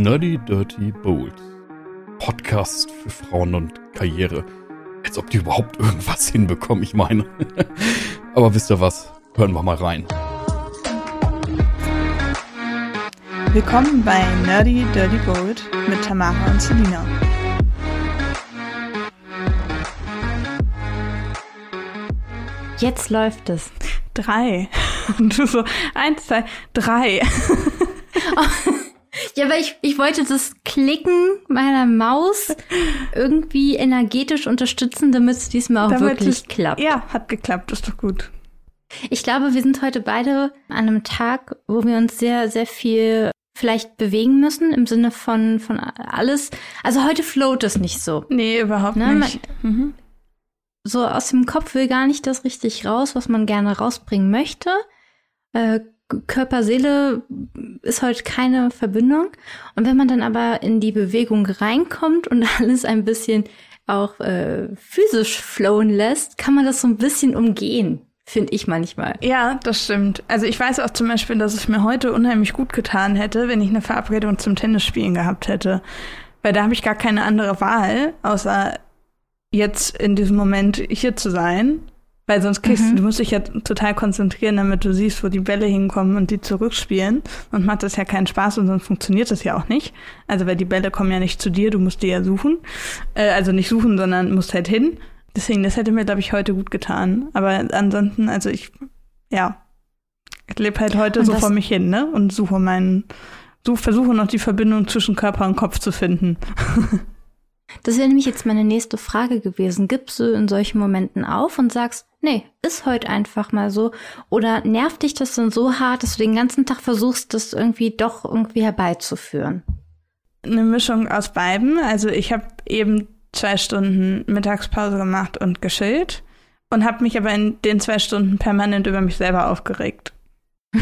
Nerdy Dirty Bold. Podcast für Frauen und Karriere. Als ob die überhaupt irgendwas hinbekommen, ich meine. Aber wisst ihr was? Hören wir mal rein. Willkommen bei Nerdy Dirty Bold mit Tamara und Selina. Jetzt läuft es. Drei. Und du so, eins, zwei, drei. Ja, aber ich, ich wollte das Klicken meiner Maus irgendwie energetisch unterstützen, damit es diesmal auch Damit wirklich es- klappt. Ja, hat geklappt, ist doch gut. Ich glaube, wir sind heute beide an einem Tag, wo wir uns sehr, sehr viel vielleicht bewegen müssen im Sinne von, von alles. Also heute float es nicht so. Nee, überhaupt Ne, nicht. Mhm. So aus dem Kopf will gar nicht das richtig raus, was man gerne rausbringen möchte. Äh, Körper, Seele ist heute keine Verbindung. Und wenn man dann aber in die Bewegung reinkommt und alles ein bisschen auch äh, physisch flowen lässt, kann man das so ein bisschen umgehen, finde ich manchmal. Ja, das stimmt. Also ich weiß auch zum Beispiel, dass es mir heute unheimlich gut getan hätte, wenn ich eine Verabredung zum Tennisspielen gehabt hätte. Weil da habe ich gar keine andere Wahl, außer jetzt in diesem Moment hier zu sein. Weil sonst kriegst Mhm. du, du musst dich ja total konzentrieren, damit du siehst, wo die Bälle hinkommen und die zurückspielen. Und macht das ja keinen Spaß und sonst funktioniert das ja auch nicht. Also weil die Bälle kommen ja nicht zu dir, du musst die ja suchen. Äh, also nicht suchen, sondern musst halt hin. Deswegen, das hätte mir, glaube ich, heute gut getan. Aber ansonsten, also ich, ja, ich lebe halt heute Und so vor mich hin, ne? Und suche meinen, such, versuche noch die Verbindung zwischen Körper und Kopf zu finden. Das wäre nämlich jetzt meine nächste Frage gewesen. Gibst du in solchen Momenten auf und sagst, nee, ist heute einfach mal so? Oder nervt dich das dann so hart, dass du den ganzen Tag versuchst, das irgendwie doch irgendwie herbeizuführen? Eine Mischung aus beiden. Also ich habe eben zwei Stunden Mittagspause gemacht und geschillt und habe mich aber in den zwei Stunden permanent über mich selber aufgeregt.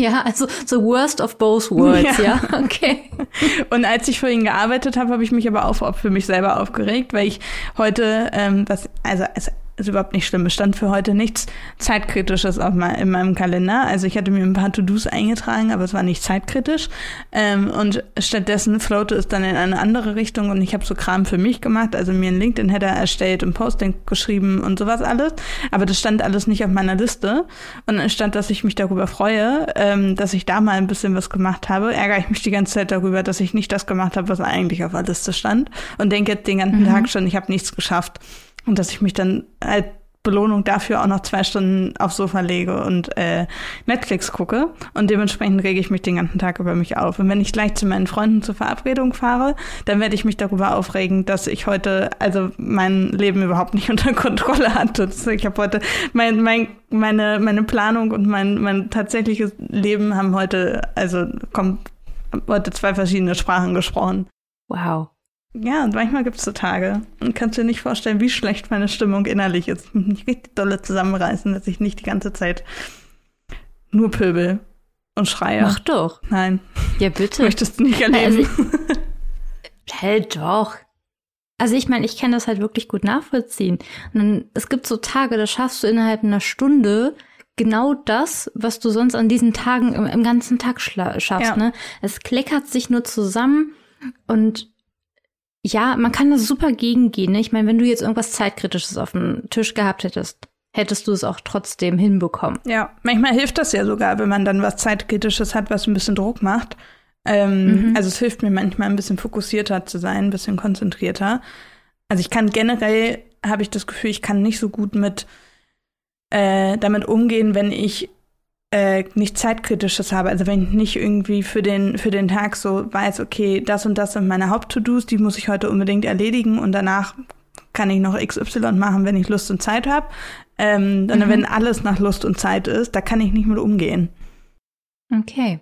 Ja, also the worst of both worlds, ja. Ja. Okay. Und als ich für ihn gearbeitet habe, habe ich mich aber auch für mich selber aufgeregt, weil ich heute, ähm, was, also es ist überhaupt nicht schlimm, es stand für heute nichts Zeitkritisches auf mein, in meinem Kalender. Also ich hatte mir ein paar To-Dos eingetragen, aber es war nicht zeitkritisch. Ähm, und stattdessen floate es dann in eine andere Richtung und ich habe so Kram für mich gemacht, also mir einen LinkedIn-Header erstellt und Posting geschrieben und sowas alles. Aber das stand alles nicht auf meiner Liste. Und anstatt, dass ich mich darüber freue, ähm, dass ich da mal ein bisschen was gemacht habe, ärgere ich mich die ganze Zeit darüber, dass ich nicht das gemacht habe, was eigentlich auf der Liste stand. Und denke jetzt den ganzen Tag schon, ich habe nichts geschafft. Und dass ich mich dann als Belohnung dafür auch noch zwei Stunden aufs Sofa lege und äh, Netflix gucke. Und dementsprechend rege ich mich den ganzen Tag über mich auf. Und wenn ich gleich zu meinen Freunden zur Verabredung fahre, dann werde ich mich darüber aufregen, dass ich heute also mein Leben überhaupt nicht unter Kontrolle hatte. Ich habe heute mein, mein, meine, meine Planung und mein, mein tatsächliches Leben haben heute, also kommt heute zwei verschiedene Sprachen gesprochen. Wow. Ja, und manchmal gibt es so Tage. Und kannst dir nicht vorstellen, wie schlecht meine Stimmung innerlich ist. Ich richtig dolle zusammenreißen, dass ich nicht die ganze Zeit nur pöbel und schreie. Mach doch. Nein, Ja, bitte. möchtest du nicht Na, also erleben. Hell doch. Also ich meine, ich kann das halt wirklich gut nachvollziehen. Und dann, es gibt so Tage, da schaffst du innerhalb einer Stunde genau das, was du sonst an diesen Tagen im, im ganzen Tag schaffst. Ja. Ne? Es kleckert sich nur zusammen und ja, man kann das super gegengehen. Ne? Ich meine, wenn du jetzt irgendwas Zeitkritisches auf dem Tisch gehabt hättest, hättest du es auch trotzdem hinbekommen. ja, manchmal hilft das ja sogar, wenn man dann was Zeitkritisches hat, was ein bisschen Druck macht. Ähm, Mhm. Also es hilft mir manchmal ein bisschen fokussierter zu sein, ein bisschen konzentrierter. Also ich kann generell, habe ich das Gefühl, ich kann nicht so gut mit äh, damit umgehen, wenn ich äh, nichts Zeitkritisches habe. Also wenn ich nicht irgendwie für den, für den Tag so weiß, okay, das und das sind meine Haupt-To-Dos, die muss ich heute unbedingt erledigen und danach kann ich noch XY machen, wenn ich Lust und Zeit habe. Ähm, dann, Mhm. wenn alles nach Lust und Zeit ist, da kann ich nicht mit umgehen. Okay.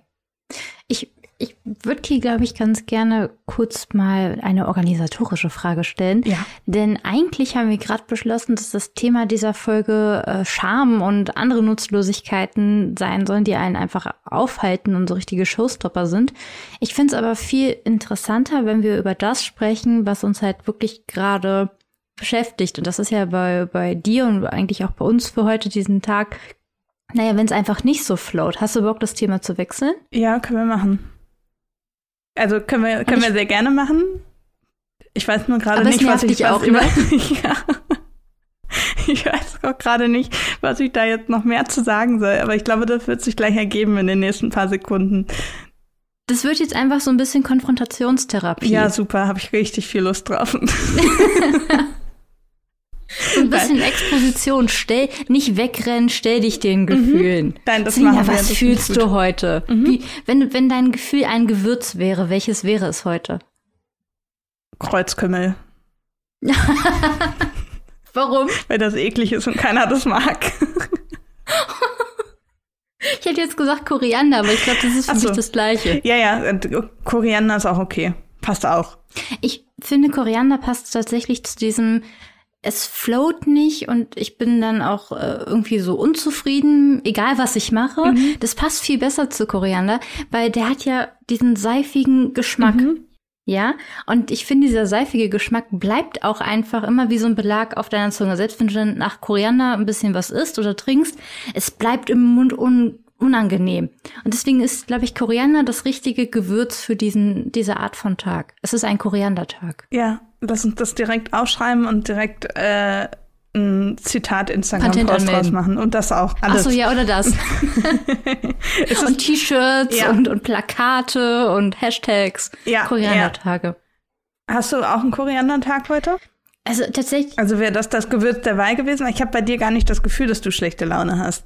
Ich, würde hier, glaube ich, ganz gerne kurz mal eine organisatorische Frage stellen. Ja. Denn eigentlich haben wir gerade beschlossen, dass das Thema dieser Folge äh, Scham und andere Nutzlosigkeiten sein sollen, die einen einfach aufhalten und so richtige Showstopper sind. Ich finde es aber viel interessanter, wenn wir über das sprechen, was uns halt wirklich gerade beschäftigt. Und das ist ja bei, bei dir und eigentlich auch bei uns für heute diesen Tag. Naja, wenn es einfach nicht so float. Hast du Bock, das Thema zu wechseln? Ja, können wir machen. Also können wir, können wir sehr gerne machen. Ich weiß nur gerade nicht, was ich auch über. ja. Ich weiß auch gerade nicht, was ich da jetzt noch mehr zu sagen soll, aber ich glaube, das wird sich gleich ergeben in den nächsten paar Sekunden. Das wird jetzt einfach so ein bisschen Konfrontationstherapie. Ja, super, habe ich richtig viel Lust drauf. so ein bisschen Exposition. Stell, nicht wegrennen, stell dich den Gefühlen. Mhm. Nein, das Selina, machen wir. was fühlst du heute? Mhm. Wie, wenn, wenn dein Gefühl ein Gewürz wäre, welches wäre es heute? Kreuzkümmel. Warum? Weil das eklig ist und keiner das mag. ich hätte jetzt gesagt Koriander, aber ich glaube, das ist für so. mich das Gleiche. Ja, ja, Koriander ist auch okay. Passt auch. Ich finde, Koriander passt tatsächlich zu diesem, es float nicht und ich bin dann auch äh, irgendwie so unzufrieden, egal was ich mache. Mhm. Das passt viel besser zu Koriander, weil der hat ja diesen seifigen Geschmack. Mhm. Ja, und ich finde, dieser seifige Geschmack bleibt auch einfach immer wie so ein Belag auf deiner Zunge. Selbst wenn du dann nach Koriander ein bisschen was isst oder trinkst, es bleibt im Mund un unangenehm. Und deswegen ist, glaube ich, Koriander das richtige Gewürz für diesen, diese Art von Tag. Es ist ein Koriandertag. Ja, lass uns das direkt aufschreiben und direkt äh, ein Zitat Instagram-Post draus machen und das auch. Alles. Ach so, ja, oder das. und T-Shirts ja. und, und Plakate und Hashtags. Ja, Koriandertage. Ja. Hast du auch einen Koriandertag heute? Also tatsächlich. Also wäre das das Gewürz der Wahl gewesen? Ich habe bei dir gar nicht das Gefühl, dass du schlechte Laune hast.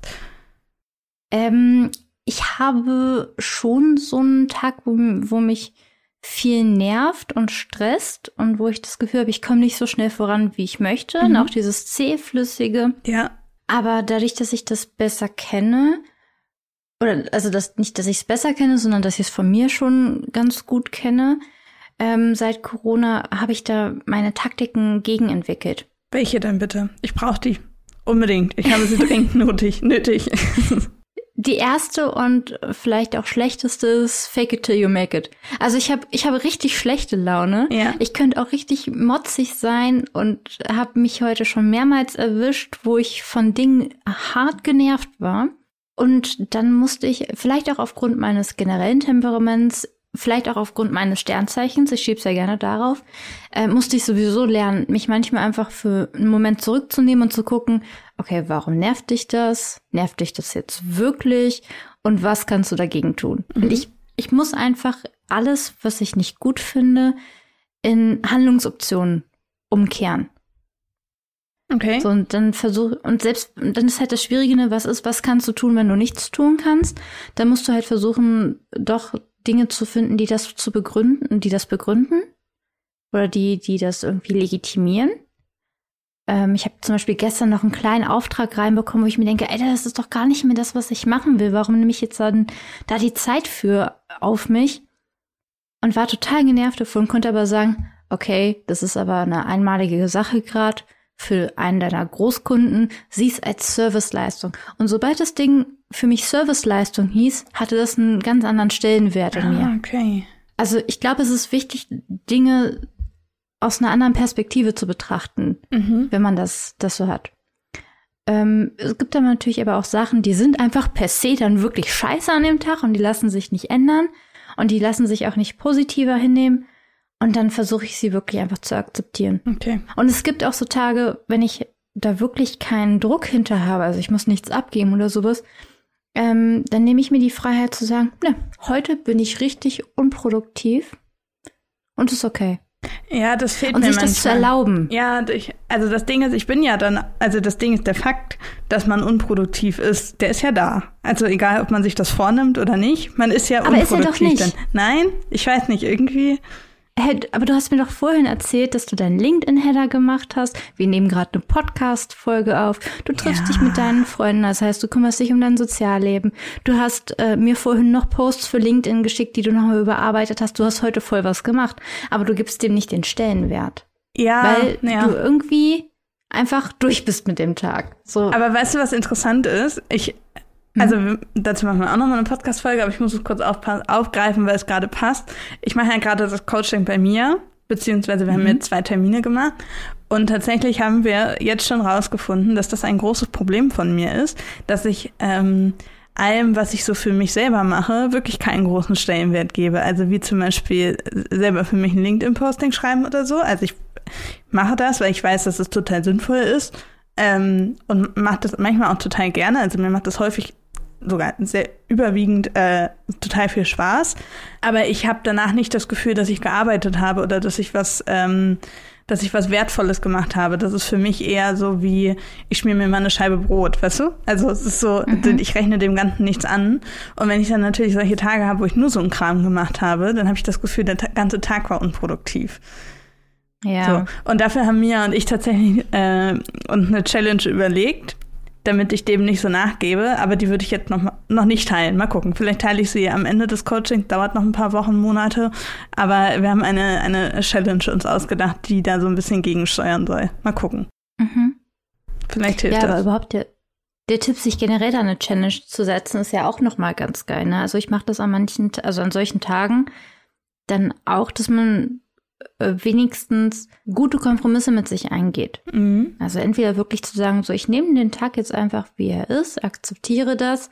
Ähm, ich habe schon so einen Tag, wo, wo mich viel nervt und stresst und wo ich das Gefühl habe, ich komme nicht so schnell voran, wie ich möchte. Mhm. Und auch dieses zähflüssige. Ja. Aber dadurch, dass ich das besser kenne, oder also das, nicht, dass ich es besser kenne, sondern dass ich es von mir schon ganz gut kenne, ähm, seit Corona habe ich da meine Taktiken gegenentwickelt. Welche denn bitte? Ich brauche die. Unbedingt. Ich habe sie dringend nötig. nötig. Die erste und vielleicht auch schlechteste ist Fake it till you make it. Also ich habe ich habe richtig schlechte Laune. Ja. Ich könnte auch richtig motzig sein und habe mich heute schon mehrmals erwischt, wo ich von Dingen hart genervt war. Und dann musste ich vielleicht auch aufgrund meines generellen Temperaments vielleicht auch aufgrund meines Sternzeichens, ich schiebe sehr gerne darauf, äh, musste ich sowieso lernen, mich manchmal einfach für einen Moment zurückzunehmen und zu gucken, okay, warum nervt dich das? Nervt dich das jetzt wirklich? Und was kannst du dagegen tun? Mhm. Und ich, ich muss einfach alles, was ich nicht gut finde, in Handlungsoptionen umkehren. Okay. So, und dann versuch, und selbst, dann ist halt das Schwierige, ne, was ist, was kannst du tun, wenn du nichts tun kannst? Dann musst du halt versuchen, doch Dinge zu finden, die das zu begründen, die das begründen oder die, die das irgendwie legitimieren. Ähm, ich habe zum Beispiel gestern noch einen kleinen Auftrag reinbekommen, wo ich mir denke, ey, das ist doch gar nicht mehr das, was ich machen will. Warum nehme ich jetzt dann da die Zeit für auf mich? Und war total genervt davon, konnte aber sagen, okay, das ist aber eine einmalige Sache gerade für einen deiner Großkunden, sieh es als Serviceleistung. Und sobald das Ding für mich Serviceleistung hieß, hatte das einen ganz anderen Stellenwert in mir. Ah, okay. Also ich glaube, es ist wichtig, Dinge aus einer anderen Perspektive zu betrachten, mhm. wenn man das, das so hat. Ähm, es gibt dann natürlich aber auch Sachen, die sind einfach per se dann wirklich scheiße an dem Tag und die lassen sich nicht ändern und die lassen sich auch nicht positiver hinnehmen. Und dann versuche ich sie wirklich einfach zu akzeptieren. Okay. Und es gibt auch so Tage, wenn ich da wirklich keinen Druck hinter habe, also ich muss nichts abgeben oder sowas, ähm, dann nehme ich mir die Freiheit zu sagen, ne, heute bin ich richtig unproduktiv und ist okay. Ja, das fehlt und mir sich manchmal. das zu erlauben. Ja, ich, also das Ding ist, ich bin ja dann, also das Ding ist der Fakt, dass man unproduktiv ist, der ist ja da. Also egal, ob man sich das vornimmt oder nicht, man ist ja Aber unproduktiv. Aber ist er doch nicht. Dann. Nein, ich weiß nicht, irgendwie aber du hast mir doch vorhin erzählt, dass du deinen LinkedIn-Header gemacht hast. Wir nehmen gerade eine Podcast-Folge auf. Du triffst ja. dich mit deinen Freunden, das heißt, du kümmerst dich um dein Sozialleben. Du hast äh, mir vorhin noch Posts für LinkedIn geschickt, die du nochmal überarbeitet hast. Du hast heute voll was gemacht, aber du gibst dem nicht den Stellenwert. Ja. Weil ja. du irgendwie einfach durch bist mit dem Tag. So. Aber weißt du, was interessant ist? Ich also mhm. dazu machen wir auch nochmal eine Podcast-Folge, aber ich muss es kurz aufgreifen, weil es gerade passt. Ich mache ja gerade das Coaching bei mir, beziehungsweise wir mhm. haben jetzt zwei Termine gemacht. Und tatsächlich haben wir jetzt schon rausgefunden, dass das ein großes Problem von mir ist, dass ich ähm, allem, was ich so für mich selber mache, wirklich keinen großen Stellenwert gebe. Also wie zum Beispiel selber für mich ein LinkedIn-Posting schreiben oder so. Also ich mache das, weil ich weiß, dass es total sinnvoll ist. Ähm, und mache das manchmal auch total gerne. Also mir macht das häufig sogar sehr überwiegend äh, total viel Spaß. Aber ich habe danach nicht das Gefühl, dass ich gearbeitet habe oder dass ich was, ähm, dass ich was Wertvolles gemacht habe. Das ist für mich eher so wie, ich schmier mir mal eine Scheibe Brot, weißt du? Also es ist so, mhm. ich rechne dem Ganzen nichts an. Und wenn ich dann natürlich solche Tage habe, wo ich nur so einen Kram gemacht habe, dann habe ich das Gefühl, der ganze Tag war unproduktiv. Ja. So. Und dafür haben Mia und ich tatsächlich äh, uns eine Challenge überlegt damit ich dem nicht so nachgebe. Aber die würde ich jetzt noch, noch nicht teilen. Mal gucken. Vielleicht teile ich sie am Ende des Coachings. Dauert noch ein paar Wochen, Monate. Aber wir haben eine, eine Challenge uns ausgedacht, die da so ein bisschen gegensteuern soll. Mal gucken. Mhm. Vielleicht hilft ja, das. Ja, aber überhaupt der, der Tipp, sich generell da eine Challenge zu setzen, ist ja auch noch mal ganz geil. Ne? Also ich mache das an manchen, also an solchen Tagen dann auch, dass man wenigstens gute Kompromisse mit sich eingeht. Mhm. Also entweder wirklich zu sagen, so ich nehme den Tag jetzt einfach, wie er ist, akzeptiere das,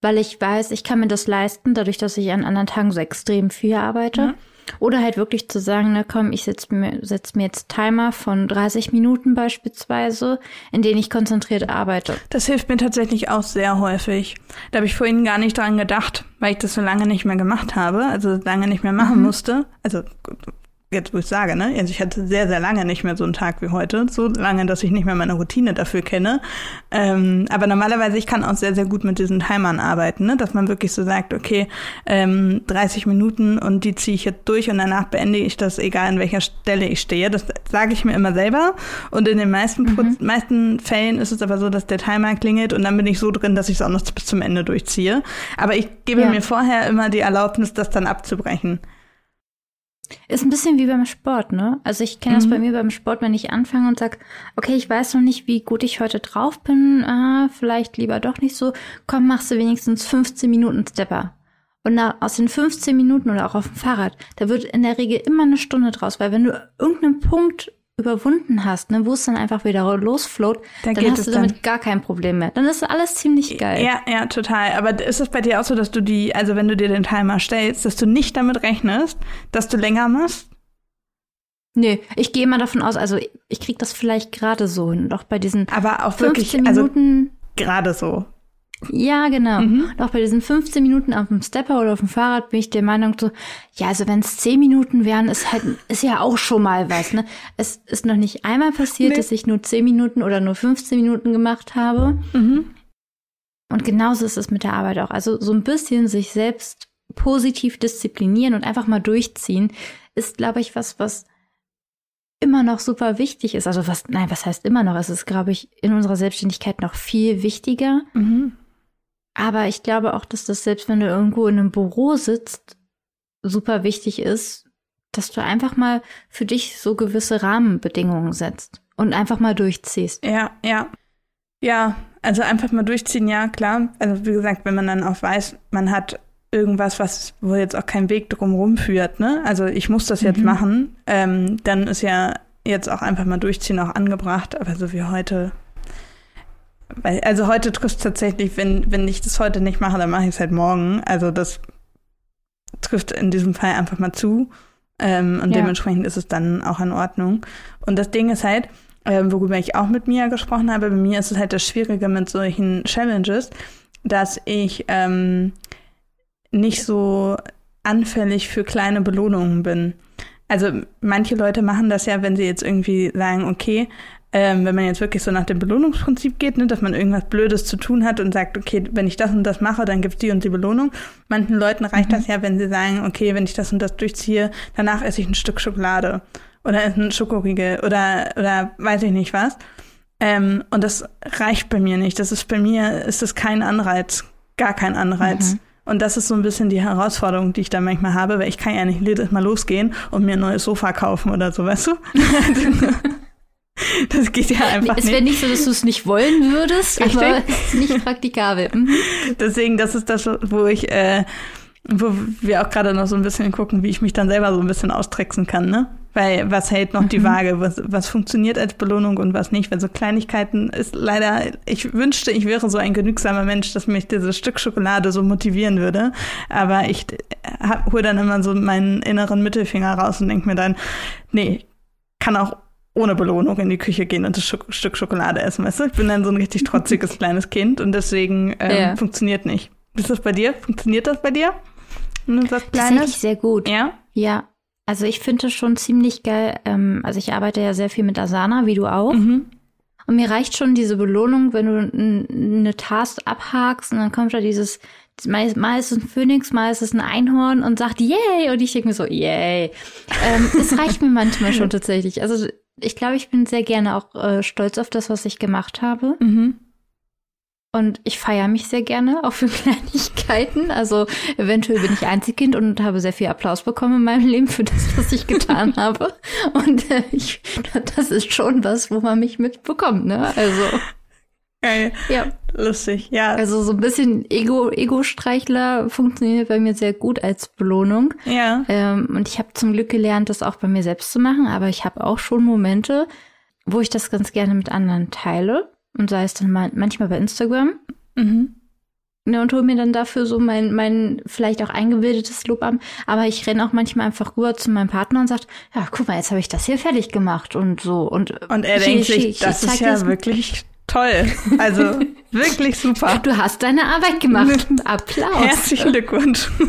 weil ich weiß, ich kann mir das leisten, dadurch, dass ich an anderen Tagen so extrem viel arbeite. Mhm. Oder halt wirklich zu sagen, na komm, ich setze mir, setz mir jetzt Timer von 30 Minuten beispielsweise, in denen ich konzentriert arbeite. Das hilft mir tatsächlich auch sehr häufig. Da habe ich vorhin gar nicht dran gedacht, weil ich das so lange nicht mehr gemacht habe, also lange nicht mehr machen mhm. musste. Also jetzt wo ich sage, ne? Also ich hatte sehr, sehr lange nicht mehr so einen Tag wie heute. So lange, dass ich nicht mehr meine Routine dafür kenne. Ähm, aber normalerweise, ich kann auch sehr, sehr gut mit diesen Timern arbeiten, ne? Dass man wirklich so sagt, okay, ähm, 30 Minuten und die ziehe ich jetzt durch und danach beende ich das, egal an welcher Stelle ich stehe. Das sage ich mir immer selber. Und in den meisten, mhm. meisten Fällen ist es aber so, dass der Timer klingelt und dann bin ich so drin, dass ich es auch noch bis zum Ende durchziehe. Aber ich gebe ja. mir vorher immer die Erlaubnis, das dann abzubrechen. Ist ein bisschen wie beim Sport, ne? Also ich kenne mhm. das bei mir beim Sport, wenn ich anfange und sag, okay, ich weiß noch nicht, wie gut ich heute drauf bin, ah, vielleicht lieber doch nicht so, komm, machst du wenigstens 15 Minuten Stepper. Und aus den 15 Minuten oder auch auf dem Fahrrad, da wird in der Regel immer eine Stunde draus, weil wenn du irgendeinen Punkt überwunden hast, ne, wo es dann einfach wieder losfloat, dann, dann hast du damit dann. gar kein Problem mehr. Dann ist alles ziemlich geil. Ja, ja, total. Aber ist es bei dir auch so, dass du die, also wenn du dir den Timer stellst, dass du nicht damit rechnest, dass du länger machst? Nee, ich gehe mal davon aus, also ich krieg das vielleicht gerade so hin, doch bei diesen Aber auch wirklich, also Minuten, also gerade so. Ja, genau. Mhm. Und auch bei diesen 15 Minuten auf dem Stepper oder auf dem Fahrrad bin ich der Meinung so, ja, also wenn es 10 Minuten wären, ist halt, ist ja auch schon mal was, ne? Es ist noch nicht einmal passiert, nee. dass ich nur 10 Minuten oder nur 15 Minuten gemacht habe. Mhm. Und genauso ist es mit der Arbeit auch. Also so ein bisschen sich selbst positiv disziplinieren und einfach mal durchziehen, ist, glaube ich, was, was immer noch super wichtig ist. Also was, nein, was heißt immer noch? Es ist, glaube ich, in unserer Selbstständigkeit noch viel wichtiger. Mhm. Aber ich glaube auch, dass das selbst wenn du irgendwo in einem Büro sitzt, super wichtig ist, dass du einfach mal für dich so gewisse Rahmenbedingungen setzt und einfach mal durchziehst. Ja, ja. Ja, also einfach mal durchziehen, ja, klar. Also wie gesagt, wenn man dann auch weiß, man hat irgendwas, was, wo jetzt auch kein Weg drumherum führt, ne? Also ich muss das jetzt mhm. machen, ähm, dann ist ja jetzt auch einfach mal durchziehen auch angebracht, aber so wie heute weil, also heute trifft es tatsächlich, wenn, wenn ich das heute nicht mache, dann mache ich es halt morgen. Also das trifft in diesem Fall einfach mal zu. Ähm, und ja. dementsprechend ist es dann auch in Ordnung. Und das Ding ist halt, ähm, worüber ich auch mit Mia gesprochen habe, bei mir ist es halt das Schwierige mit solchen Challenges, dass ich ähm, nicht so anfällig für kleine Belohnungen bin. Also manche Leute machen das ja, wenn sie jetzt irgendwie sagen, okay, ähm, wenn man jetzt wirklich so nach dem Belohnungsprinzip geht, ne, dass man irgendwas Blödes zu tun hat und sagt, okay, wenn ich das und das mache, dann gibt's die und die Belohnung. Manchen Leuten reicht mhm. das ja, wenn sie sagen, okay, wenn ich das und das durchziehe, danach esse ich ein Stück Schokolade oder esse ein Schokoriegel oder, oder weiß ich nicht was. Ähm, und das reicht bei mir nicht. Das ist bei mir, ist das kein Anreiz, gar kein Anreiz. Mhm. Und das ist so ein bisschen die Herausforderung, die ich da manchmal habe, weil ich kann ja nicht jedes Mal losgehen und mir ein neues Sofa kaufen oder so, weißt du? Das geht ja einfach es nicht. Es wäre nicht so, dass du es nicht wollen würdest, Richtig? aber es ist nicht praktikabel. Mhm. Deswegen, das ist das, wo ich, äh, wo wir auch gerade noch so ein bisschen gucken, wie ich mich dann selber so ein bisschen austricksen kann, ne? Weil was hält noch die Mhm. Waage? Was, was funktioniert als Belohnung und was nicht? Weil so Kleinigkeiten ist leider, ich wünschte, ich wäre so ein genügsamer Mensch, dass mich dieses Stück Schokolade so motivieren würde. Aber ich hole dann immer so meinen inneren Mittelfinger raus und denke mir dann, nee, kann auch ohne Belohnung in die Küche gehen und das Scho Stück Schokolade essen, weißt du? Ich bin dann so ein richtig trotziges kleines Kind und deswegen ähm, Ja. funktioniert nicht. Ist das bei dir? Funktioniert das bei dir? Tatsächlich Kleines? sehr gut. Ja? Ja, also ich finde es schon ziemlich geil. Ähm, also ich arbeite ja sehr viel mit Asana, wie du auch. Mhm. Und mir reicht schon diese Belohnung, wenn du eine Task abhakst und dann kommt da dieses, mal, mal ist es ein Phönix, mal ist es ein Einhorn und sagt Yay! Und ich denke mir so, Yay! Ähm, es reicht mir manchmal schon tatsächlich. Also ich glaube, ich bin sehr gerne auch äh, stolz auf das, was ich gemacht habe. Mhm. Und ich feiere mich sehr gerne, auch für Kleinigkeiten. Also eventuell bin ich Einzelkind und habe sehr viel Applaus bekommen in meinem Leben für das, was ich getan habe. Und äh, ich, das ist schon was, wo man mich mitbekommt, ne? Also, Geil. ja. Lustig. Ja. Also so ein bisschen Ego, Ego-Streichler funktioniert bei mir sehr gut als Belohnung. ja. Ähm, und ich habe zum Glück gelernt, das auch bei mir selbst zu machen. Aber ich habe auch schon Momente, wo ich das ganz gerne mit anderen teile. Und sei es dann mal, manchmal bei Instagram. Mhm. Ne, und hol mir dann dafür so mein, mein vielleicht auch eingebildetes Lob an. Aber ich renne auch manchmal einfach rüber zu meinem Partner und sagt, ja, guck mal, jetzt habe ich das hier fertig gemacht und so. Und, Und er denkt sich, das ist ja wirklich toll. Also wirklich super. Du hast deine Arbeit gemacht. Applaus. Herzlichen Glückwunsch.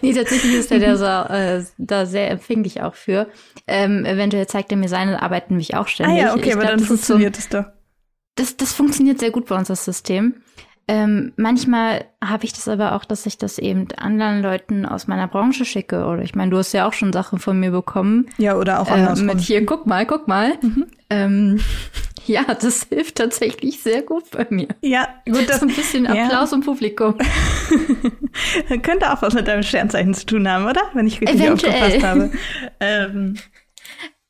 Nee, tatsächlich ist er da, so, äh, da sehr empfänglich auch für. Ähm, eventuell zeigt er mir seine Arbeit nämlich auch Ah ständig. ja, okay, Ich aber glaub, dann das so- funktioniert es doch. das, das funktioniert sehr gut bei uns, das System. Ähm, manchmal habe ich das aber auch, dass ich das eben anderen Leuten aus meiner Branche schicke. Oder ich meine, du hast ja auch schon Sachen von mir bekommen. Ja, oder auch Äh, andersrum. mit hier, guck mal, guck mal. Ähm, ja, das hilft tatsächlich sehr gut bei mir. ja, gut, das So ein bisschen Ja. Applaus im Publikum. könnte auch was mit deinem Sternzeichen zu tun haben, oder? Wenn ich richtig Eventuell. aufgepasst habe. ähm,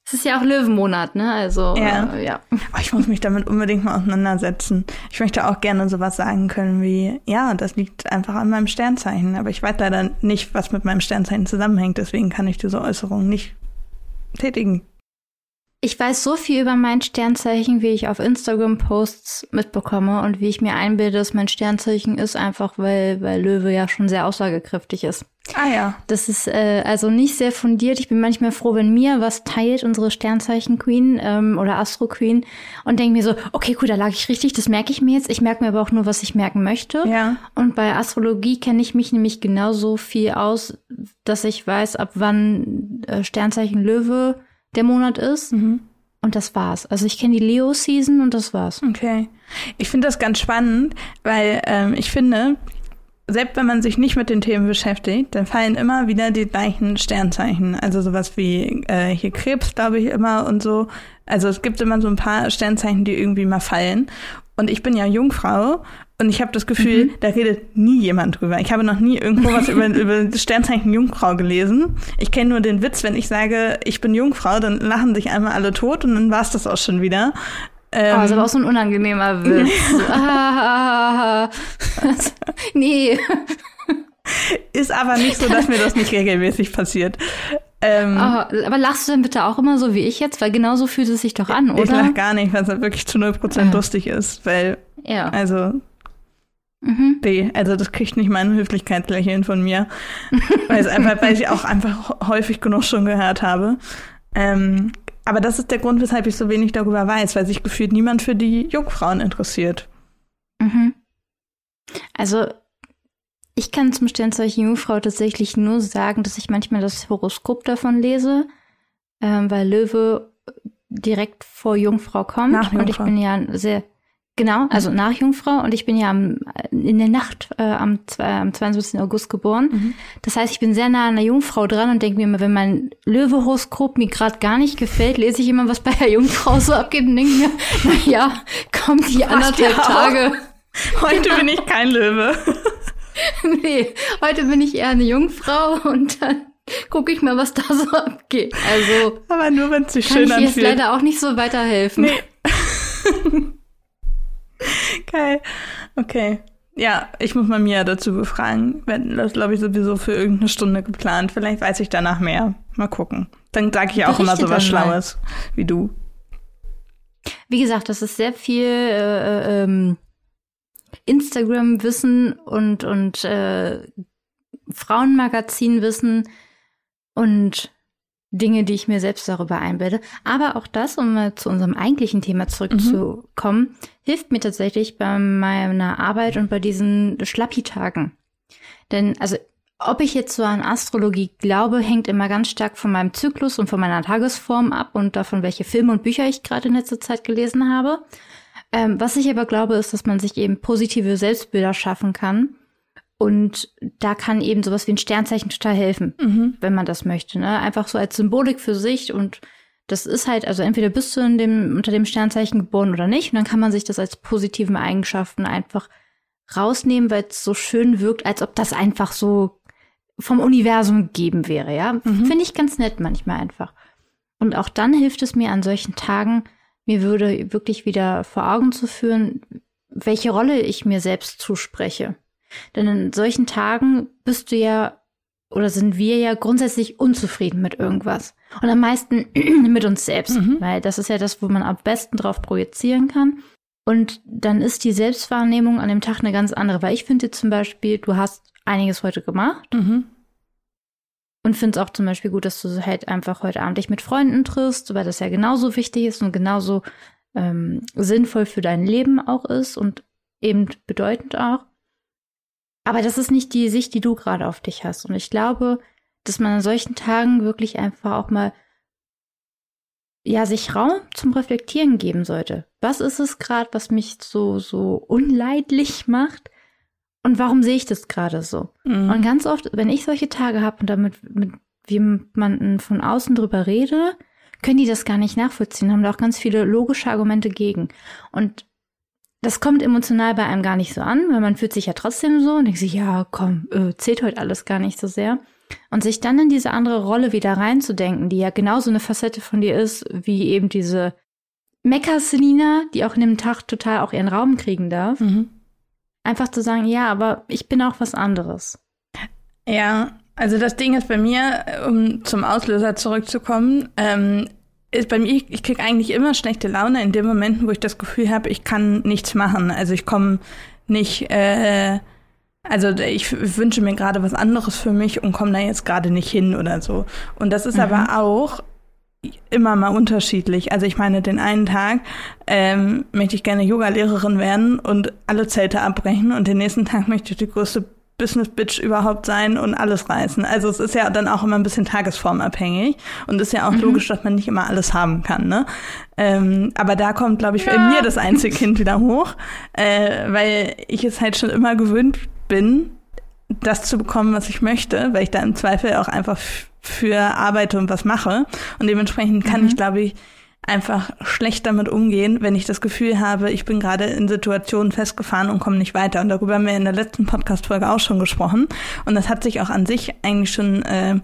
Es ist ja auch Löwenmonat, ne? Also, Ja. Äh, ja. oh, ich muss mich damit unbedingt mal auseinandersetzen. Ich möchte auch gerne sowas sagen können wie, ja, das liegt einfach an meinem Sternzeichen. Aber ich weiß leider nicht, was mit meinem Sternzeichen zusammenhängt. Deswegen kann ich diese Äußerung nicht tätigen. Ich weiß so viel über mein Sternzeichen, wie ich auf Instagram-Posts mitbekomme und wie ich mir einbilde, dass mein Sternzeichen ist, einfach weil, weil Löwe ja schon sehr aussagekräftig ist. Ah ja. Das ist äh, also nicht sehr fundiert. Ich bin manchmal froh, wenn mir was teilt, unsere Sternzeichen-Queen ähm, oder Astro-Queen, und denke mir so, okay, cool, da lag ich richtig, das merke ich mir jetzt. Ich merke mir aber auch nur, was ich merken möchte. Ja. Und bei Astrologie kenne ich mich nämlich genauso viel aus, dass ich weiß, ab wann äh, Sternzeichen Löwe der Monat ist. Mhm. Und das war's. Also ich kenne die Leo-Season und das war's. Okay. Ich finde das ganz spannend, weil ähm, ich finde, selbst wenn man sich nicht mit den Themen beschäftigt, dann fallen immer wieder die gleichen Sternzeichen. Also sowas wie äh, hier Krebs, glaube ich, immer und so. Also es gibt immer so ein paar Sternzeichen, die irgendwie mal fallen. Und ich bin ja Jungfrau und ich habe das Gefühl, da redet nie jemand drüber. Ich habe noch nie irgendwo was über, über das Sternzeichen Jungfrau gelesen. Ich kenne nur den Witz, wenn ich sage, ich bin Jungfrau, dann lachen sich einmal alle tot und dann war's das auch schon wieder. Ähm, Oh, das ist aber auch so ein unangenehmer Witz. ah, nee. Ist aber nicht so, dass mir das nicht regelmäßig passiert. Ähm, Oh, aber lachst du denn bitte auch immer so wie ich jetzt? Weil genauso fühlt es sich doch an, ich oder? lach gar nicht, weil es halt wirklich zu 0% Ah. lustig ist, weil, Ja. also, Mhm. nee, also das kriegt nicht mein Höflichkeitslächeln von mir, weil einfach, weil ich auch einfach häufig genug schon gehört habe. Ähm, aber das ist der Grund, weshalb ich so wenig darüber weiß, weil sich gefühlt niemand für die Jungfrauen interessiert. Mhm. Also, ich kann zum Sternzeichen Jungfrau tatsächlich nur sagen, dass ich manchmal das Horoskop davon lese, ähm, weil Löwe direkt vor Jungfrau kommt. Nach Und ich Jungfrau. bin ja sehr, genau, also nach Jungfrau. Und ich bin ja am, in der Nacht äh, am, zwei- am 22. August geboren. Mhm. Das heißt, ich bin sehr nah an der Jungfrau dran und denke mir immer, wenn mein Löwe-Horoskop mir gerade gar nicht gefällt, lese ich immer, was bei der Jungfrau so abgeht und denke mir, naja, kommt die anderthalb. Tage. Heute bin ich kein Löwe. Nee, heute bin ich eher eine Jungfrau und dann gucke ich mal, was da so abgeht. Also Aber nur, wenn es sich kann schön ich dir jetzt anfühlt. leider auch nicht so weiterhelfen. Nee. Geil. Okay. Ja, ich muss mal Mia dazu befragen. Das glaube ich sowieso für irgendeine Stunde geplant. Vielleicht weiß ich danach mehr. Mal gucken. Dann sage ich auch immer so was Schlaues wie du. Wie gesagt, das ist sehr viel äh, äh ähm, Instagram-Wissen und, und äh, Frauenmagazin-Wissen und Dinge, die ich mir selbst darüber einbilde. Aber auch das, um mal zu unserem eigentlichen Thema zurückzukommen, mhm. hilft mir tatsächlich bei meiner Arbeit und bei diesen Schlappitagen. Denn, also, ob ich jetzt so an Astrologie glaube, hängt immer ganz stark von meinem Zyklus und von meiner Tagesform ab und davon, welche Filme und Bücher ich gerade in letzter Zeit gelesen habe. Ähm, was ich aber glaube, ist, dass man sich eben positive Selbstbilder schaffen kann und da kann eben sowas wie ein Sternzeichen total helfen, mhm. wenn man das möchte. Ne? Einfach so als Symbolik für sich und das ist halt, also entweder bist du in dem, unter dem Sternzeichen geboren oder nicht. Und dann kann man sich das als positiven Eigenschaften einfach rausnehmen, weil es so schön wirkt, als ob das einfach so vom Universum gegeben wäre, ja. Mhm. Finde ich ganz nett manchmal einfach. Und auch dann hilft es mir an solchen Tagen, mir würde wirklich wieder vor Augen zu führen, welche Rolle ich mir selbst zuspreche. Denn in solchen Tagen bist du ja oder sind wir ja grundsätzlich unzufrieden mit irgendwas. Und am meisten mit uns selbst, mhm. weil das ist ja das, wo man am besten drauf projizieren kann. Und dann ist die Selbstwahrnehmung an dem Tag eine ganz andere, weil ich finde zum Beispiel, du hast einiges heute gemacht. Mhm. Und finde es auch zum Beispiel gut, dass du halt einfach heute Abend dich mit Freunden triffst, weil das ja genauso wichtig ist und genauso ähm, sinnvoll für dein Leben auch ist und eben bedeutend auch. Aber das ist nicht die Sicht, die du gerade auf dich hast. Und ich glaube, dass man an solchen Tagen wirklich einfach auch mal ja sich Raum zum Reflektieren geben sollte. Was ist es gerade, was mich so so unleidlich macht? Und warum sehe ich das gerade so? Mhm. Und ganz oft, wenn ich solche Tage habe und damit mit jemanden von außen drüber rede, können die das gar nicht nachvollziehen, haben da auch ganz viele logische Argumente gegen. Und das kommt emotional bei einem gar nicht so an, weil man fühlt sich ja trotzdem so und denkt sich, ja, komm, äh, zählt heute alles gar nicht so sehr. Und sich dann in diese andere Rolle wieder reinzudenken, die ja genauso eine Facette von dir ist, wie eben diese Mecca-Selina, die auch in dem Tag total auch ihren Raum kriegen darf. Mhm. Einfach zu sagen, ja, aber ich bin auch was anderes. Ja, also das Ding ist bei mir, um zum Auslöser zurückzukommen, ähm, bei mir, ich kriege eigentlich immer schlechte Laune in den Momenten, wo ich das Gefühl habe, ich kann nichts machen. Also ich komme nicht, äh, also ich wünsche mir gerade was anderes für mich und komme da jetzt gerade nicht hin oder so. Und das ist mhm. aber auch immer mal unterschiedlich. Also ich meine, den einen Tag ähm, möchte ich gerne Yoga-Lehrerin werden und alle Zelte abbrechen und den nächsten Tag möchte ich die größte Business Bitch überhaupt sein und alles reißen. Also es ist ja dann auch immer ein bisschen tagesformabhängig und ist ja auch mhm. logisch, dass man nicht immer alles haben kann. Ne? Ähm, aber da kommt, glaube ich, ja. in mir das Einzelkind wieder hoch, äh, weil ich es halt schon immer gewöhnt bin, das zu bekommen, was ich möchte, weil ich da im Zweifel auch einfach für arbeite und was mache. Und dementsprechend kann mhm. ich, glaube ich, einfach schlecht damit umgehen, wenn ich das Gefühl habe, ich bin gerade in Situationen festgefahren und komme nicht weiter. Und darüber haben wir in der letzten Podcast-Folge auch schon gesprochen. Und das hat sich auch an sich eigentlich schon äh,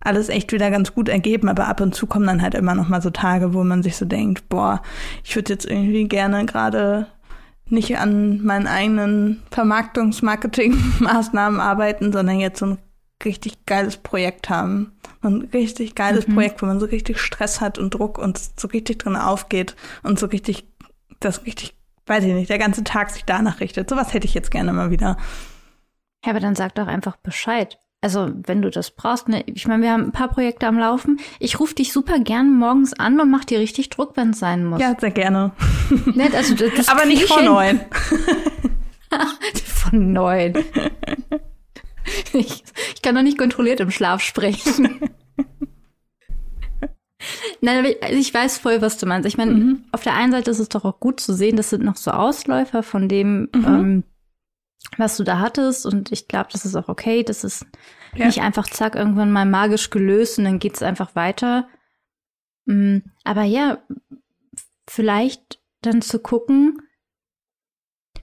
alles echt wieder ganz gut ergeben, aber ab und zu kommen dann halt immer noch mal so Tage, wo man sich so denkt, boah, ich würde jetzt irgendwie gerne gerade nicht an meinen eigenen Vermarktungs-Marketing-Maßnahmen arbeiten, sondern jetzt so ein richtig geiles Projekt haben. Ein richtig geiles mhm. Projekt, wo man so richtig Stress hat und Druck und so richtig drin aufgeht und so richtig, das richtig, weiß ich nicht, der ganze Tag sich danach richtet. Sowas hätte ich jetzt gerne mal wieder. Ja, aber dann sag doch einfach Bescheid. Also, wenn du das brauchst, ne, ich meine, wir haben ein paar Projekte am Laufen. Ich rufe dich super gern morgens an und mach dir richtig Druck, wenn es sein muss. Ja, sehr gerne. Nett, also, das Aber nicht von neun. von neun. Ich, ich kann doch nicht kontrolliert im Schlaf sprechen. Nein, aber ich, also ich weiß voll, was du meinst. Ich meine, mhm. auf der einen Seite ist es doch auch gut zu sehen, das sind noch so Ausläufer von dem, mhm. ähm, was du da hattest. Und ich glaube, das ist auch okay. Das ist ja. nicht einfach zack, irgendwann mal magisch gelöst und dann geht's einfach weiter. Mhm. Aber ja, vielleicht dann zu gucken,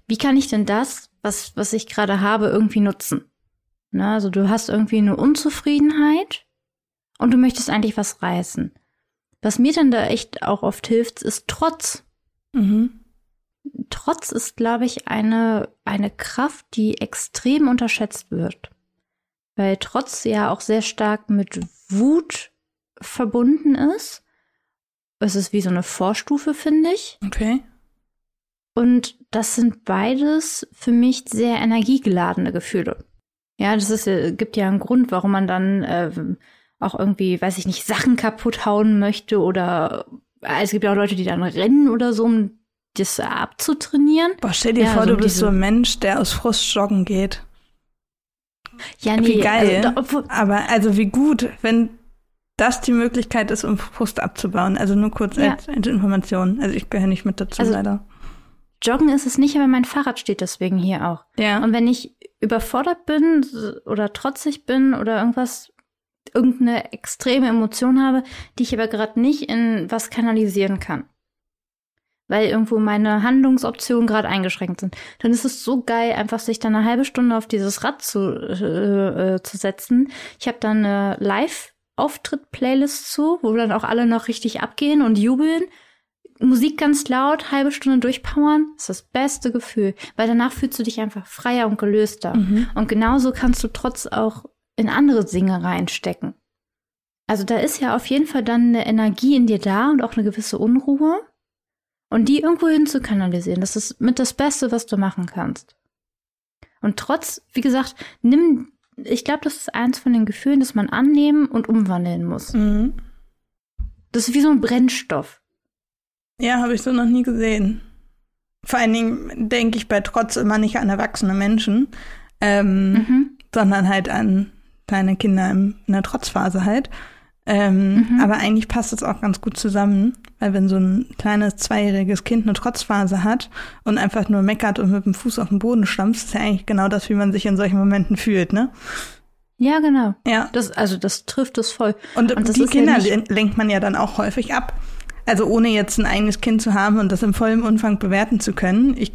wie kann ich denn das, was, was ich gerade habe, irgendwie nutzen? Ne? Also du hast irgendwie eine Unzufriedenheit und du möchtest eigentlich was reißen. Was mir dann da echt auch oft hilft, ist Trotz. Mhm. Trotz ist, glaube ich, eine, eine Kraft, die extrem unterschätzt wird. Weil Trotz ja auch sehr stark mit Wut verbunden ist. Es ist wie so eine Vorstufe, finde ich. Okay. Und das sind beides für mich sehr energiegeladene Gefühle. Ja, das ist, äh, gibt ja einen Grund, warum man dann äh, auch irgendwie, weiß ich nicht, Sachen kaputt hauen möchte oder äh, es gibt ja auch Leute, die dann rennen oder so, um das abzutrainieren. Boah, stell dir Ja, vor, so du bist so ein Mensch, der aus Frust joggen geht. Ja, Wie geil. Also, da, Aber also wie gut, wenn das die Möglichkeit ist, um Frust abzubauen. Also nur kurz Ja. als, als Information. Also ich gehöre nicht mit dazu, Also- leider. Joggen ist es nicht, aber mein Fahrrad steht deswegen hier auch. Ja. Und wenn ich überfordert bin oder trotzig bin oder irgendwas, irgendeine extreme Emotion habe, die ich aber gerade nicht in was kanalisieren kann, weil irgendwo meine Handlungsoptionen gerade eingeschränkt sind, dann ist es so geil, einfach sich dann eine halbe Stunde auf dieses Rad zu, äh, äh, zu setzen. Ich habe dann eine Live-Auftritt-Playlist zu, wo dann auch alle noch richtig abgehen und jubeln. Musik ganz laut, halbe Stunde durchpowern, ist das beste Gefühl, weil danach fühlst du dich einfach freier und gelöster. Mhm. Und genauso kannst du trotz auch in andere Dinge reinstecken. Also da ist ja auf jeden Fall dann eine Energie in dir da und auch eine gewisse Unruhe. Und die irgendwo hin zu kanalisieren, das ist mit das Beste, was du machen kannst. Und trotz, wie gesagt, nimm, ich glaube, das ist eins von den Gefühlen, das man annehmen und umwandeln muss. Mhm. Das ist wie so ein Brennstoff. Ja, habe ich so noch nie gesehen. Vor allen Dingen denke ich bei Trotz immer nicht an erwachsene Menschen, ähm, Mhm. sondern halt an kleine Kinder in einer Trotzphase halt. Ähm, Mhm. Aber eigentlich passt das auch ganz gut zusammen, weil wenn so ein kleines zweijähriges Kind eine Trotzphase hat und einfach nur meckert und mit dem Fuß auf den Boden stampft, ist ja eigentlich genau das, wie man sich in solchen Momenten fühlt, ne? Ja, genau. Ja. Das, also das trifft es voll. Und, Und das die ja Kinder len- lenkt man ja dann auch häufig ab. Also ohne jetzt ein eigenes Kind zu haben und das im vollen Umfang bewerten zu können. Ich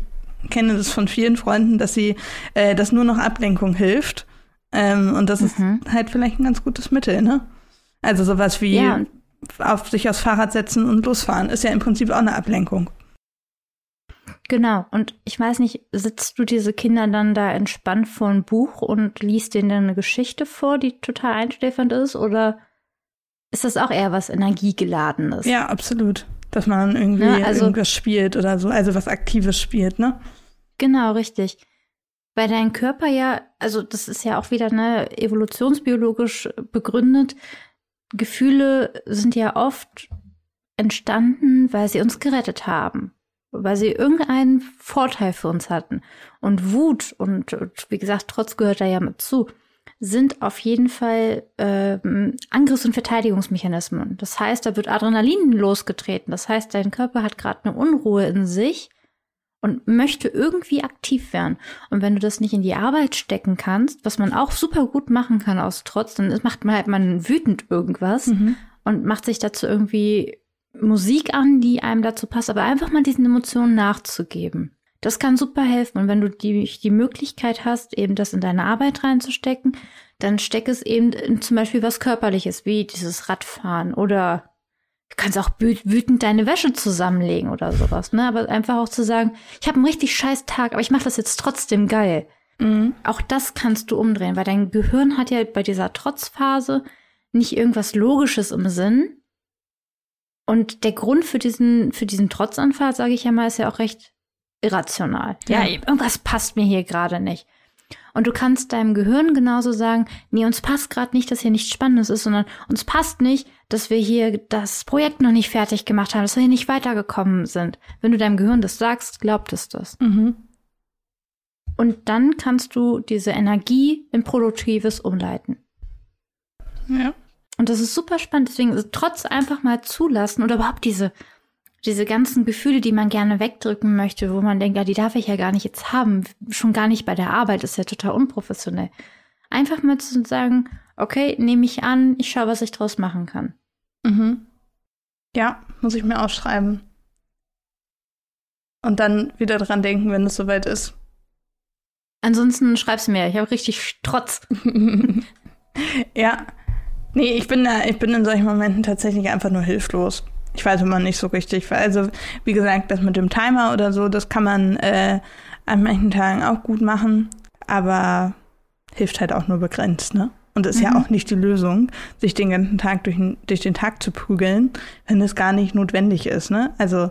kenne das von vielen Freunden, dass sie, äh, dass nur noch Ablenkung hilft. Ähm, und das Mhm. ist halt vielleicht ein ganz gutes Mittel, ne? Also sowas wie Ja, auf sich aufs Fahrrad setzen und losfahren ist ja im Prinzip auch eine Ablenkung. Genau. Und ich weiß nicht, sitzt du diese Kinder dann da entspannt vor ein Buch und liest denen dann eine Geschichte vor, die total einschläfernd ist? Oder ist das auch eher was Energiegeladenes? Ja, absolut. Dass man irgendwie Ja, also- irgendwas spielt oder so, also was Aktives spielt, ne? Genau, richtig. Weil dein Körper ja, also das ist ja auch wieder ne, evolutionsbiologisch begründet. Gefühle sind ja oft entstanden, weil sie uns gerettet haben, weil sie irgendeinen Vorteil für uns hatten. Und Wut und, und wie gesagt, Trotz gehört da ja mit zu, sind auf jeden Fall ähm, Angriffs- und Verteidigungsmechanismen. Das heißt, da wird Adrenalin losgetreten. Das heißt, dein Körper hat gerade eine Unruhe in sich und möchte irgendwie aktiv werden. Und wenn du das nicht in die Arbeit stecken kannst, was man auch super gut machen kann aus Trotz, dann macht man halt man wütend irgendwas Mhm. und macht sich dazu irgendwie Musik an, die einem dazu passt, aber einfach mal diesen Emotionen nachzugeben. Das kann super helfen. Und wenn du die, die Möglichkeit hast, eben das in deine Arbeit reinzustecken, dann steck es eben in zum Beispiel was Körperliches, wie dieses Radfahren oder du kannst auch wü- wütend deine Wäsche zusammenlegen oder sowas, ne? Aber einfach auch zu sagen, ich habe einen richtig scheiß Tag, aber ich mache das jetzt trotzdem geil. Mhm. Auch das kannst du umdrehen, weil dein Gehirn hat ja bei dieser Trotzphase nicht irgendwas Logisches im Sinn. Und der Grund für diesen, für diesen Trotzanfall, sage ich ja mal, ist ja auch recht irrational. Ja, Ja. irgendwas passt mir hier gerade nicht. Und du kannst deinem Gehirn genauso sagen, nee, uns passt gerade nicht, dass hier nichts Spannendes ist, sondern uns passt nicht, dass wir hier das Projekt noch nicht fertig gemacht haben, dass wir hier nicht weitergekommen sind. Wenn du deinem Gehirn das sagst, glaubt es das. Mhm. Und dann kannst du diese Energie in Produktives umleiten. Ja. Und das ist super spannend. Deswegen ist trotz einfach mal zulassen oder überhaupt diese, diese ganzen Gefühle, die man gerne wegdrücken möchte, wo man denkt, ja, die darf ich ja gar nicht jetzt haben. Schon gar nicht bei der Arbeit, ist ja total unprofessionell. Einfach mal zu sagen, okay, nehme ich an, ich schaue, was ich draus machen kann. Mhm. Ja, muss ich mir aufschreiben. Und dann wieder dran denken, wenn es soweit ist. Ansonsten schreib's mir, ich habe richtig Trotz. ja. Nee, ich bin da, ich bin in solchen Momenten tatsächlich einfach nur hilflos. Ich weiß immer nicht so richtig. Also, wie gesagt, das mit dem Timer oder so, das kann man äh, an manchen Tagen auch gut machen, aber hilft halt auch nur begrenzt, ne? Und ist mhm. ja auch nicht die Lösung, sich den ganzen Tag durch, durch den Tag zu prügeln, wenn es gar nicht notwendig ist. Ne? Also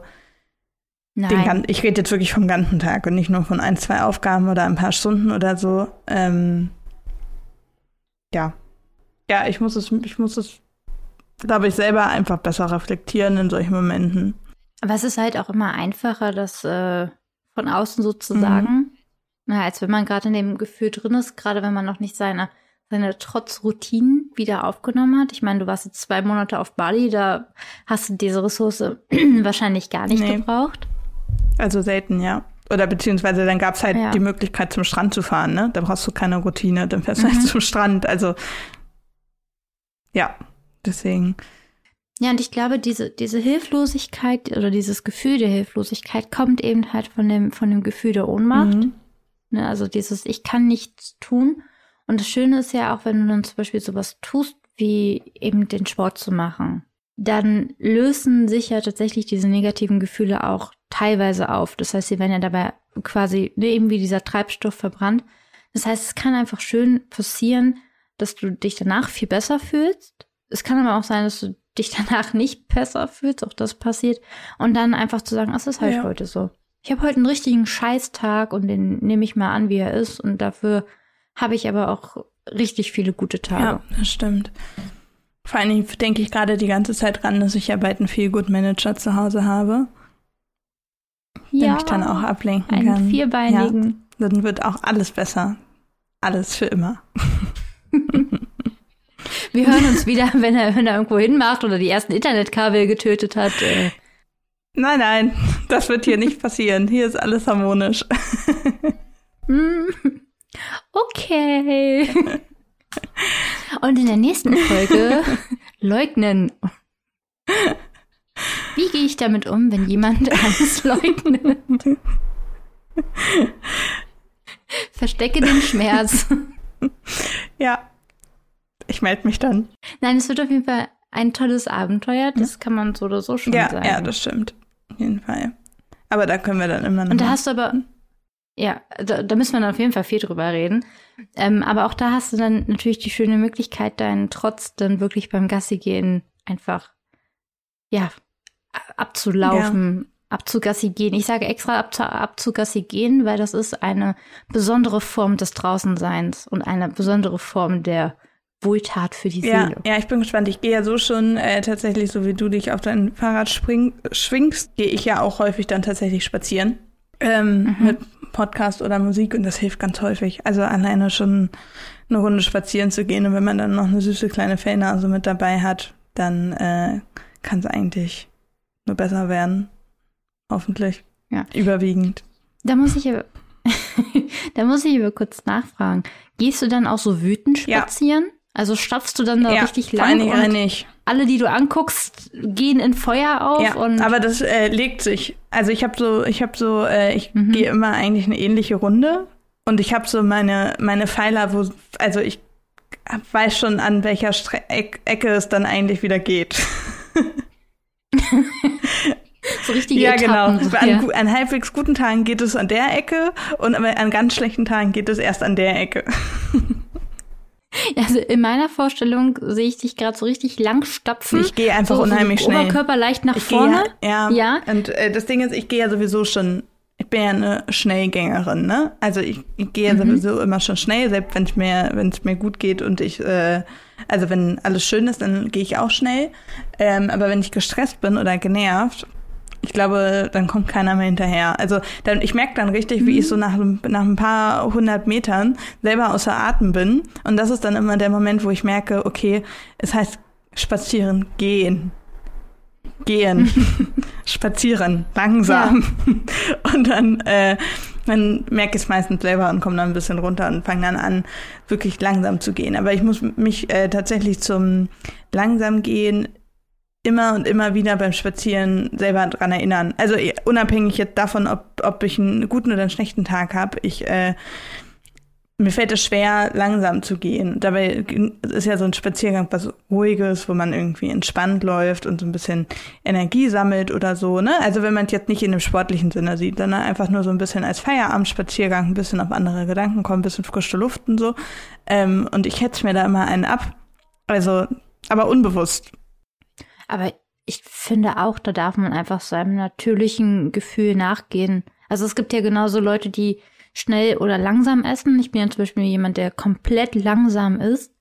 den, ich rede jetzt wirklich vom ganzen Tag und nicht nur von ein, zwei Aufgaben oder ein paar Stunden oder so. Ähm, ja. Ja, ich muss es, ich muss es, glaube ich, selber einfach besser reflektieren in solchen Momenten. Aber es ist halt auch immer einfacher, das äh, von außen sozusagen, mhm. na, als wenn man gerade in dem Gefühl drin ist, gerade wenn man noch nicht seine, seine Trotzroutinen wieder aufgenommen hat. Ich meine, du warst jetzt zwei Monate auf Bali, da hast du diese Ressource wahrscheinlich gar nicht nee. gebraucht. Also selten, ja. Oder beziehungsweise dann gab es halt ja. die Möglichkeit, zum Strand zu fahren, ne? Da brauchst du keine Routine, dann fährst du halt mhm. halt zum Strand. Also ja, deswegen. Ja, und ich glaube, diese, diese Hilflosigkeit oder dieses Gefühl der Hilflosigkeit kommt eben halt von dem, von dem Gefühl der Ohnmacht. Mhm. Ne, also dieses, ich kann nichts tun. Und das Schöne ist ja auch, wenn du dann zum Beispiel sowas tust, wie eben den Sport zu machen, dann lösen sich ja tatsächlich diese negativen Gefühle auch teilweise auf. Das heißt, sie werden ja dabei quasi ne, eben wie dieser Treibstoff verbrannt. Das heißt, es kann einfach schön passieren, dass du dich danach viel besser fühlst. Es kann aber auch sein, dass du dich danach nicht besser fühlst, auch das passiert. Und dann einfach zu sagen, es ist halt ja. heute so. Ich habe heute einen richtigen Scheißtag und den nehme ich mal an, wie er ist. Und dafür habe ich aber auch richtig viele gute Tage. Ja, das stimmt. Vor allem denke ich gerade die ganze Zeit dran, dass ich ja bald einen Feel-Good-Manager zu Hause habe ja, der mich dann auch ablenken einen kann. Vierbeinigen. Ja, dann wird auch alles besser. Alles für immer. Wir hören uns wieder, wenn er, wenn er irgendwo hinmacht oder die ersten Internetkabel getötet hat. Äh. Nein, nein, das wird hier nicht passieren. Hier ist alles harmonisch. Hm. okay. Und in der nächsten Folge leugnen. Wie gehe ich damit um, wenn jemand alles leugnet? Verstecke den Schmerz. Ja. Ich melde mich dann. Nein, es wird auf jeden Fall ein tolles Abenteuer. Das kann man so oder so schon ja, sagen. Ja, das stimmt. Auf jeden Fall. Aber da können wir dann immer noch. Und da hast du aber. Ja, da, da müssen wir dann auf jeden Fall viel drüber reden. Ähm, aber auch da hast du dann natürlich die schöne Möglichkeit, deinen Trotz dann wirklich beim Gassi gehen einfach ja, abzulaufen, ja. abzugassi gehen. Ich sage extra ab, abzugassi gehen, weil das ist eine besondere Form des Draußenseins und eine besondere Form der Wohltat für die ja, Seele. Ja, ich bin gespannt. Ich gehe ja so schon äh, tatsächlich, so wie du dich auf dein Fahrrad spring, schwingst, gehe ich ja auch häufig dann tatsächlich spazieren. Ähm, mhm. Mit Podcast oder Musik und das hilft ganz häufig. Also alleine schon eine Runde spazieren zu gehen und wenn man dann noch eine süße kleine Fellnase mit dabei hat, dann äh, kann es eigentlich nur besser werden. Hoffentlich. Ja. Überwiegend. Da muss ich aber, da muss ich aber kurz nachfragen. Gehst du dann auch so wütend spazieren? Ja. Also stapfst du dann da ja, richtig lang und nicht. alle, die du anguckst, gehen in Feuer auf. Ja, und aber das äh, legt sich. Also ich habe so, ich habe so, äh, ich mhm. gehe immer eigentlich eine ähnliche Runde und ich habe so meine meine Pfeiler, wo, also ich weiß schon an welcher Stre Ecke es dann eigentlich wieder geht. so richtige Ja, Etappen, genau. An, an, halbwegs guten Tagen geht es an der Ecke und an ganz schlechten Tagen geht es erst an der Ecke. Also in meiner Vorstellung sehe ich dich gerade so richtig lang stapfen. Ich gehe einfach so, unheimlich so schnell. Oberkörper leicht nach ich vorne. Gehe, ja, ja. Und äh, das Ding ist, ich gehe ja sowieso schon. Ich bin ja eine Schnellgängerin, ne? Also ich, ich gehe ja mhm. sowieso immer schon schnell, selbst wenn es mir, wenn es mir gut geht und ich äh, also wenn alles schön ist, dann gehe ich auch schnell. Ähm, aber wenn ich gestresst bin oder genervt, ich glaube, dann kommt keiner mehr hinterher. Also dann, ich merke dann richtig, wie ich so nach, nach ein paar hundert Metern selber außer Atem bin. Und das ist dann immer der Moment, wo ich merke, okay, es heißt spazieren, gehen. Gehen, spazieren, langsam. Ja. Und dann äh, dann merke ich es meistens selber und komme dann ein bisschen runter und fange dann an, wirklich langsam zu gehen. Aber ich muss mich äh, tatsächlich zum langsam gehen immer und immer wieder beim Spazieren selber dran erinnern. Also äh, unabhängig jetzt davon, ob, ob ich einen guten oder einen schlechten Tag habe, ich äh, mir fällt es schwer, langsam zu gehen. Dabei ist ja so ein Spaziergang was Ruhiges, wo man irgendwie entspannt läuft und so ein bisschen Energie sammelt oder so. Ne? Also wenn man es jetzt nicht in dem sportlichen Sinne sieht, sondern einfach nur so ein bisschen als Feierabendspaziergang, ein bisschen auf andere Gedanken kommen, ein bisschen frische Luft und so. Ähm, und ich hetze mir da immer einen ab. Also, aber unbewusst. Aber ich finde auch, da darf man einfach seinem natürlichen Gefühl nachgehen. Also es gibt ja genauso Leute, die schnell oder langsam essen. Ich bin ja zum Beispiel jemand, der komplett langsam ist.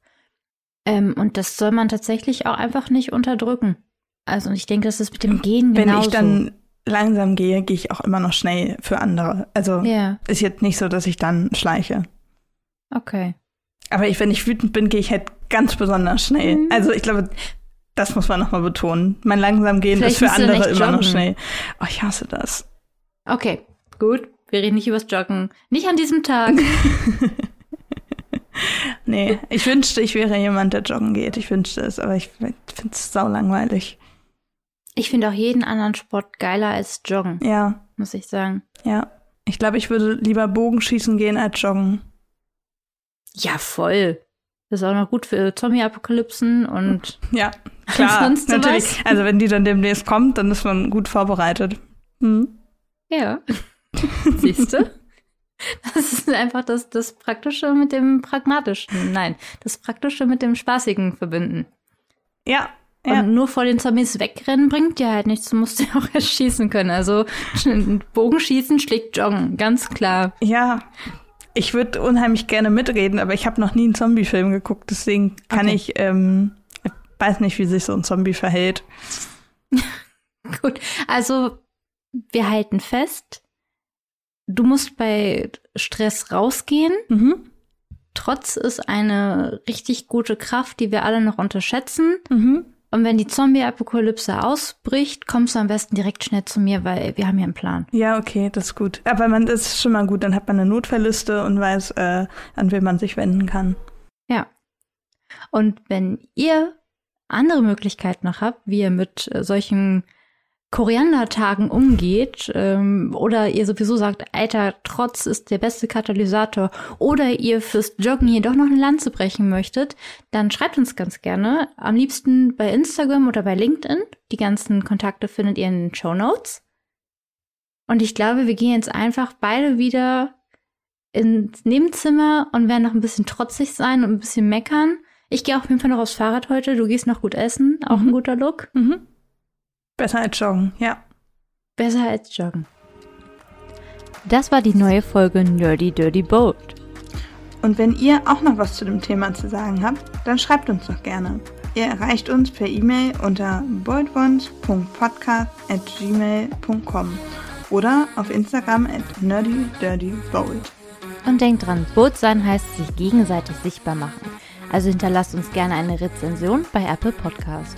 Ähm, und das soll man tatsächlich auch einfach nicht unterdrücken. Also ich denke, das ist mit dem Gehen Wenn genauso. ich dann langsam gehe, gehe ich auch immer noch schnell für andere. Also Ja, ist jetzt nicht so, dass ich dann schleiche. okay. Aber ich, wenn ich wütend bin, gehe ich halt ganz besonders schnell. Mhm. Also ich glaube, das muss man nochmal betonen. Mein langsam gehen Vielleicht ist für andere immer noch joggen. schnell. Oh, ich hasse das. Okay, gut. Wir reden nicht übers Joggen. Nicht an diesem Tag. Nee, ich wünschte, ich wäre jemand, der joggen geht. Ich wünschte es, aber ich finde es sau langweilig. Ich finde auch jeden anderen Sport geiler als Joggen, Ja, muss ich sagen. ja. Ich glaube, ich würde lieber Bogenschießen gehen als joggen. Ja, voll. Das ist auch noch gut für Zombie-Apokalypsen und Ja, klar. Sonst natürlich. Also wenn die dann demnächst kommt, dann ist man gut vorbereitet. Hm. ja. Siehst du? Das ist einfach das, das Praktische mit dem Pragmatischen. Nein, das Praktische mit dem Spaßigen verbinden. Ja, ja. Und nur vor den Zombies wegrennen bringt dir halt nichts. Du musst ja auch erst schießen können. Also Bogenschießen schlägt Joggen, ganz klar. Ja, ich würde unheimlich gerne mitreden, aber ich habe noch nie einen Zombie-Film geguckt, deswegen kann Okay. ich, ähm, ich weiß nicht, wie sich so ein Zombie verhält. Gut, also wir halten fest, du musst bei Stress rausgehen. Mhm. Trotz ist eine richtig gute Kraft, die wir alle noch unterschätzen. Mhm. Und wenn die Zombie-Apokalypse ausbricht, kommst du am besten direkt schnell zu mir, weil wir haben hier einen Plan. Ja, okay, das ist gut. Aber man das ist schon mal gut, dann hat man eine Notfallliste und weiß, äh, an wen man sich wenden kann. Ja. Und wenn ihr andere Möglichkeiten noch habt, wie ihr mit äh, solchen Koriandertagen umgeht, ähm, oder ihr sowieso sagt, Alter, Trotz ist der beste Katalysator, oder ihr fürs Joggen hier doch noch eine Lanze brechen möchtet, dann schreibt uns ganz gerne. Am liebsten bei Instagram oder bei LinkedIn. Die ganzen Kontakte findet ihr in den Show Notes. Und ich glaube, wir gehen jetzt einfach beide wieder ins Nebenzimmer und werden noch ein bisschen trotzig sein und ein bisschen meckern. Ich gehe auf jeden Fall noch aufs Fahrrad heute. Du gehst noch gut essen. Auch ein Mhm. guter Look. Mhm. Besser als joggen, ja. Besser als joggen. Das war die neue Folge Nerdy Dirty Boat. Und wenn ihr auch noch was zu dem Thema zu sagen habt, dann schreibt uns doch gerne. Ihr erreicht uns per E-Mail unter boldwons.podcast.gmail.com oder auf Instagram at nerdydirtybold. Und denkt dran, Boot sein heißt sich gegenseitig sichtbar machen. Also hinterlasst uns gerne eine Rezension bei Apple Podcast.